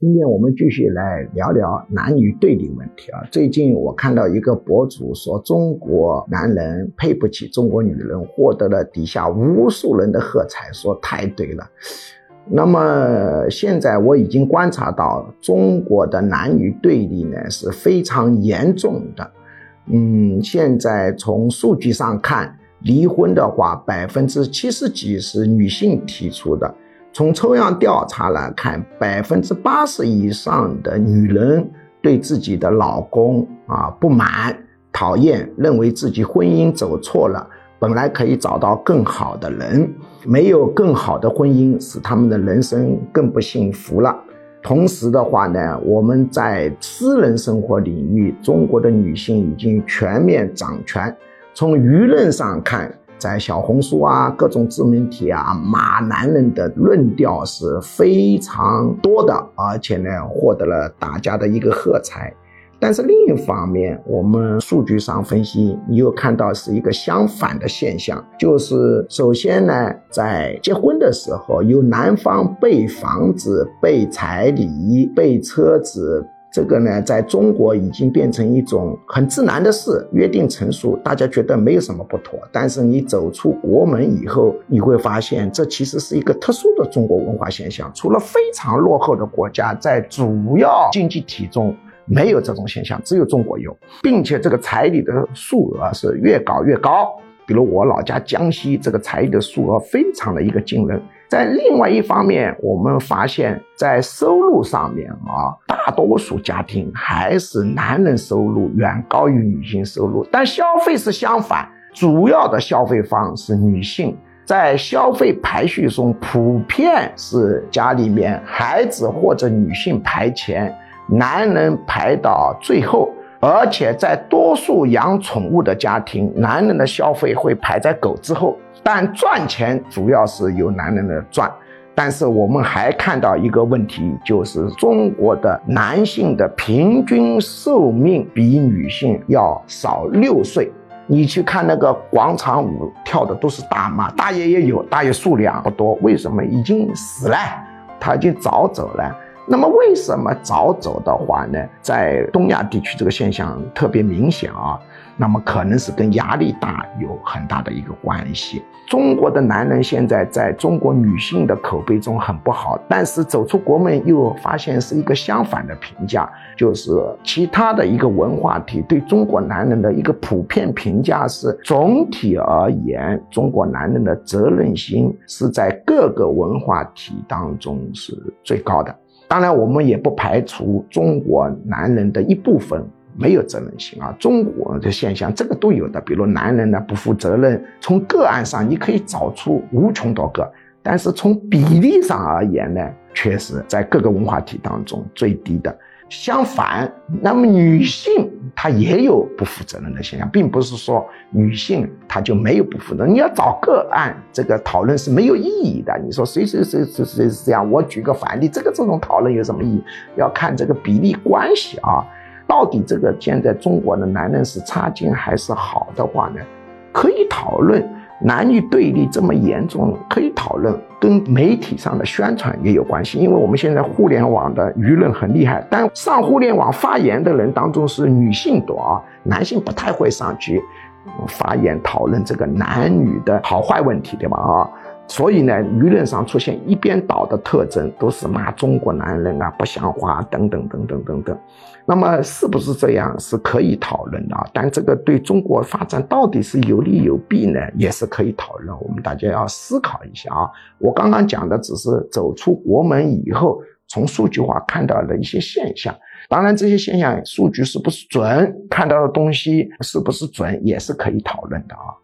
今天我们继续来聊聊男女对立问题啊。最近我看到一个博主说，中国男人配不起中国女人，获得了底下无数人的喝彩，说太对了。那么现在我已经观察到，中国的男女对立呢是非常严重的。嗯，现在从数据上看，离婚的话，百分之七十几是女性提出的。从抽样调查来看，百分之八十以上的女人对自己的老公啊不满、讨厌，认为自己婚姻走错了，本来可以找到更好的人，没有更好的婚姻，使他们的人生更不幸福了。同时的话呢，我们在私人生活领域，中国的女性已经全面掌权。从舆论上看，在小红书啊，各种自媒体啊，骂男人的论调是非常多的，而且呢，获得了大家的一个喝彩。但是另一方面，我们数据上分析，你又看到是一个相反的现象，就是首先呢，在结婚的时候，有男方备房子、备彩礼、备车子。这个呢，在中国已经变成一种很自然的事，约定成熟，大家觉得没有什么不妥。但是你走出国门以后，你会发现这其实是一个特殊的中国文化现象。除了非常落后的国家，在主要经济体中没有这种现象，只有中国有，并且这个彩礼的数额是越搞越高。比如我老家江西，这个彩礼的数额非常的一个惊人。在另外一方面，我们发现，在收入上面啊，大多数家庭还是男人收入远高于女性收入，但消费是相反，主要的消费方是女性，在消费排序中普遍是家里面孩子或者女性排前，男人排到最后。而且在多数养宠物的家庭，男人的消费会排在狗之后，但赚钱主要是由男人来赚。但是我们还看到一个问题，就是中国的男性的平均寿命比女性要少六岁。你去看那个广场舞跳的都是大妈，大爷也有，大爷数量不多。为什么？已经死了，他已经早走了。那么为什么早走的话呢？在东亚地区这个现象特别明显啊。那么可能是跟压力大有很大的一个关系。中国的男人现在在中国女性的口碑中很不好，但是走出国门又发现是一个相反的评价，就是其他的一个文化体对中国男人的一个普遍评价是：总体而言，中国男人的责任心是在各个文化体当中是最高的。当然，我们也不排除中国男人的一部分没有责任心啊。中国的现象，这个都有的。比如男人呢不负责任，从个案上你可以找出无穷多个，但是从比例上而言呢，确实在各个文化体当中最低的。相反，那么女性她也有不负责任的现象，并不是说女性她就没有不负责任。你要找个案，这个讨论是没有意义的。你说谁谁谁谁谁是这样，我举个反例，这个这种讨论有什么意义？要看这个比例关系啊，到底这个现在中国的男人是差劲还是好的话呢？可以讨论。男女对立这么严重，可以讨论，跟媒体上的宣传也有关系。因为我们现在互联网的舆论很厉害，但上互联网发言的人当中是女性多啊，男性不太会上去发言讨论这个男女的好坏问题，对吧？啊。所以呢，舆论上出现一边倒的特征，都是骂中国男人啊不像话等等等等等等。那么是不是这样是可以讨论的啊？但这个对中国发展到底是有利有弊呢？也是可以讨论。我们大家要思考一下啊。我刚刚讲的只是走出国门以后，从数据化看到的一些现象。当然，这些现象数据是不是准，看到的东西是不是准，也是可以讨论的啊。